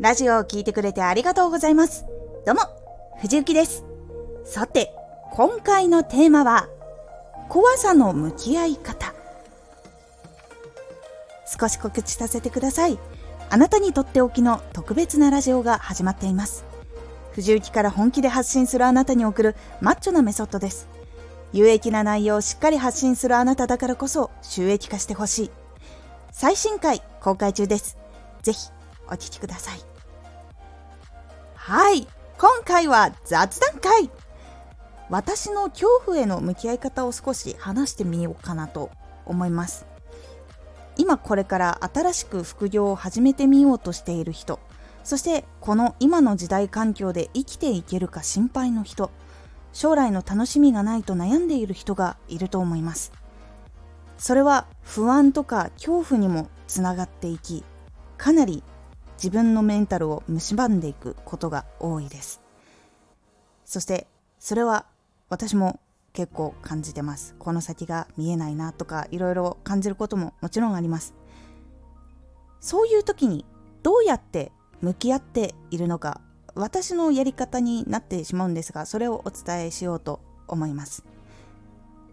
ラジオを聴いてくれてありがとうございます。どうも、藤幸です。さて、今回のテーマは、怖さの向き合い方。少し告知させてください。あなたにとっておきの特別なラジオが始まっています。藤幸から本気で発信するあなたに送るマッチョなメソッドです。有益な内容をしっかり発信するあなただからこそ収益化してほしい。最新回公開中です。ぜひお聴きください。はい。今回は雑談会。私の恐怖への向き合い方を少し話してみようかなと思います。今これから新しく副業を始めてみようとしている人、そしてこの今の時代環境で生きていけるか心配の人、将来の楽しみがないと悩んでいる人がいると思います。それは不安とか恐怖にもつながっていき、かなり自分のメンタルを蝕んでいくことが多いです。そしてそれは私も結構感じてます。この先が見えないなとかいろいろ感じることももちろんあります。そういう時にどうやって向き合っているのか私のやり方になってしまうんですがそれをお伝えしようと思います。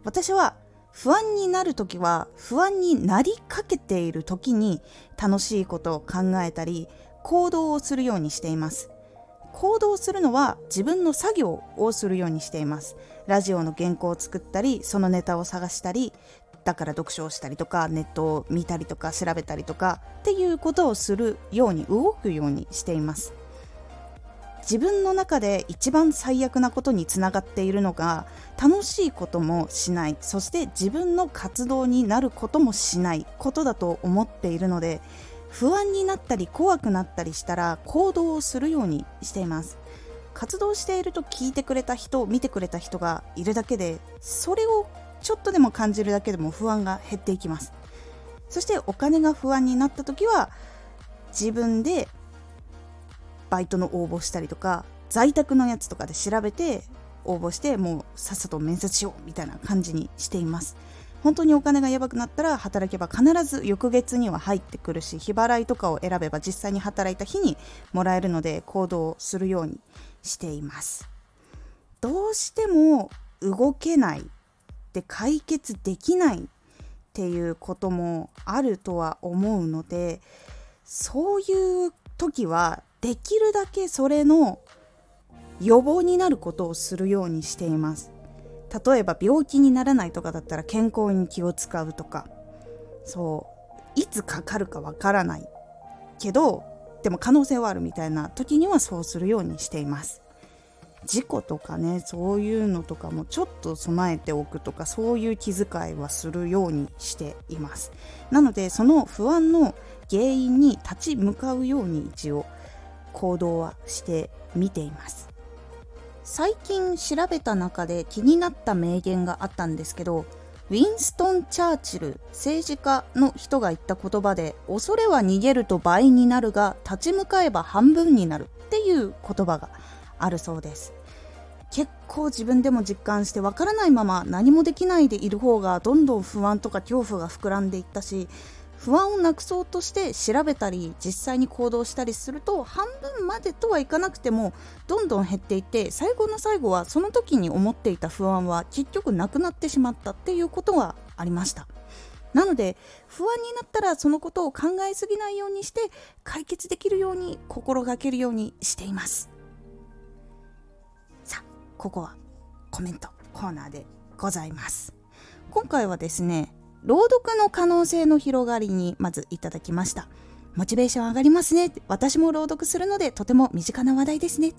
私は不安になる時は不安になりかけている時に楽しいことを考えたり行動をするようにしています。行動するのは自分の作業をするようにしています。ラジオの原稿を作ったりそのネタを探したりだから読書をしたりとかネットを見たりとか調べたりとかっていうことをするように動くようにしています。自分の中で一番最悪なことにつながっているのが楽しいこともしない。そして自分の活動になることもしない。ことだと思っているので不安になったり怖くなったりしたら行動をするようにしています。活動していると聞いてくれた人見てくれた人がいるだけでそれをちょっとでも感じるだけでも不安が減っていきます。そしてお金が不安になった時は自分でバイトの応募したりとか在宅のやつとかで調べて応募してもうさっさと面接しようみたいな感じにしています。本当にお金がやばくなったら働けば必ず翌月には入ってくるし日払いとかを選べば実際に働いた日にもらえるので行動するようにしています。どうしても動けないで解決できないっていうこともあるとは思うのでそういう時はできるだけそれの予防になることをするようにしています。例えば病気にならないとかだったら健康に気を使うとか。そう。いつかかるかわからない。けどでも可能性はあるみたいな時にはそうするようにしています。事故とかねそういうのとかもちょっと備えておくとかそういう気遣いはするようにしています。なのでその不安の原因に立ち向かうように一応行動はしてみています。最近調べた中で気になった名言があったんですけどウィンストン・チャーチル政治家の人が言った言葉で恐れは逃げると倍になるが立ち向かえば半分になるっていう言葉があるそうです。結構自分でも実感してわからないまま何もできないでいる方がどんどん不安とか恐怖が膨らんでいったし不安をなくそうとして調べたり実際に行動したりすると半分までとはいかなくてもどんどん減っていて最後の最後はその時に思っていた不安は結局なくなってしまったっていうことがありました。なので不安になったらそのことを考えすぎないようにして解決できるように心がけるようにしています。さあここはコメントコーナーでございます。今回はですね朗読の可能性の広がりにまずいただきました。モチベーション上がりますね。私も朗読するのでとても身近な話題ですね。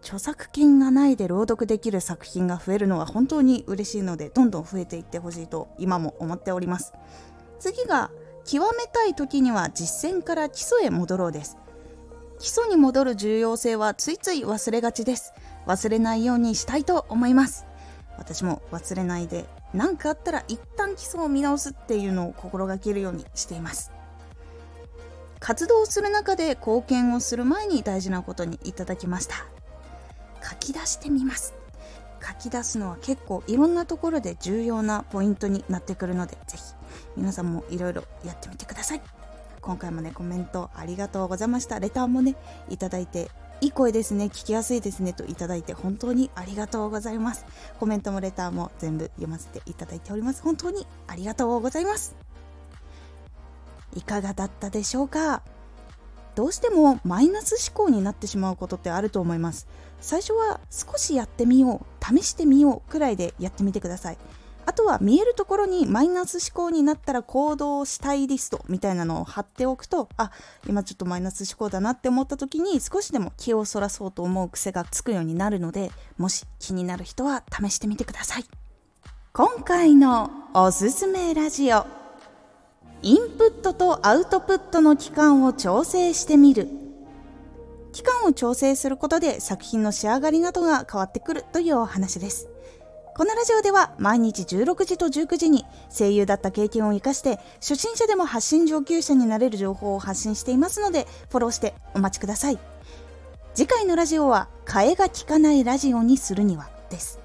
著作権がないで朗読できる作品が増えるのは本当に嬉しいのでどんどん増えていってほしいと今も思っております。次が極めたい時には実践から基礎へ戻ろうです。基礎に戻る重要性はついつい忘れがちです。忘れないようにしたいと思います。私も忘れないで何かあったら一旦基礎を見直すっていうのを心がけるようにしています。活動する中で貢献をする前に大事なことにいただきました。書き出してみます。書き出すのは結構いろんなところで重要なポイントになってくるのでぜひ皆さんもいろいろやってみてください。今回もねコメントありがとうございました。レターもねいただいていい声ですね。聞きやすいですね。といただいて本当にありがとうございます。コメントもレターも全部読ませていただいております。本当にありがとうございます。いかがだったでしょうか？どうしてもマイナス思考になってしまうことってあると思います。最初は少しやってみよう試してみようくらいでやってみてください。あとは見えるところにマイナス思考になったら行動したいリストみたいなのを貼っておくとあ今ちょっとマイナス思考だなって思った時に少しでも気をそらそうと思う癖がつくようになるのでもし気になる人は試してみてください。今回のおすすめラジオ。インプットとアウトプットの期間を調整してみる。期間を調整することで作品の仕上がりなどが変わってくるというお話です。このラジオでは毎日16時と19時に声優だった経験を生かして初心者でも発信上級者になれる情報を発信していますのでフォローしてお待ちください。次回のラジオは替えが利かないラジオにするにはです。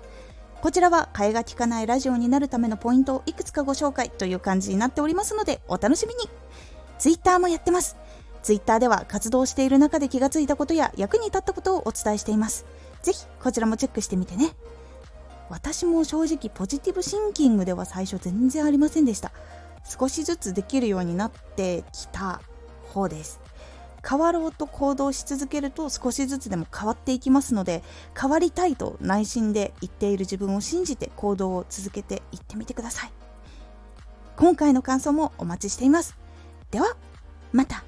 こちらは替えが利かないラジオになるためのポイントをいくつかご紹介という感じになっておりますのでお楽しみに。Twitter もやってます。Twitter では活動している中で気がついたことや役に立ったことをお伝えしています。ぜひこちらもチェックしてみてね。私も正直ポジティブシンキングでは最初全然ありませんでした。少しずつできるようになってきた方です。変わろうと行動し続けると少しずつでも変わっていきますので変わりたいと内心で言っている自分を信じて行動を続けていってみてください。今回の感想もお待ちしています。ではまた。